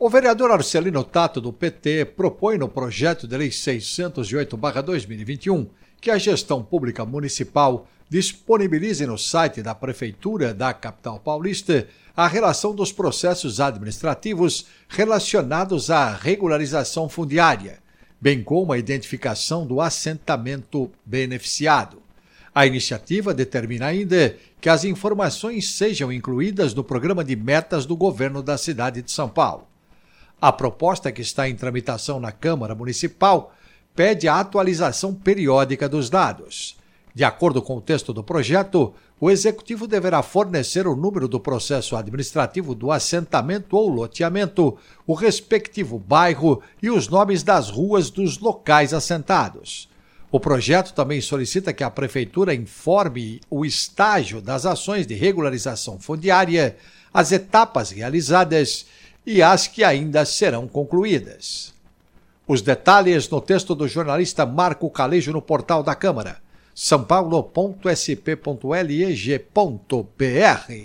O vereador Arcelino Tato, do PT, propõe no projeto de lei 608-2021 que a gestão pública municipal disponibilize no site da Prefeitura da capital paulista a relação dos processos administrativos relacionados à regularização fundiária, bem como a identificação do assentamento beneficiado. A iniciativa determina ainda que as informações sejam incluídas no programa de metas do governo da cidade de São Paulo. A proposta que está em tramitação na Câmara Municipal pede a atualização periódica dos dados. De acordo com o texto do projeto, o executivo deverá fornecer o número do processo administrativo do assentamento ou loteamento, o respectivo bairro e os nomes das ruas dos locais assentados. O projeto também solicita que a Prefeitura informe o estágio das ações de regularização fundiária, as etapas realizadas e as que ainda serão concluídas. Os detalhes no texto do jornalista Marco Calejo no portal da Câmara, sãopaulo.sp.leg.br.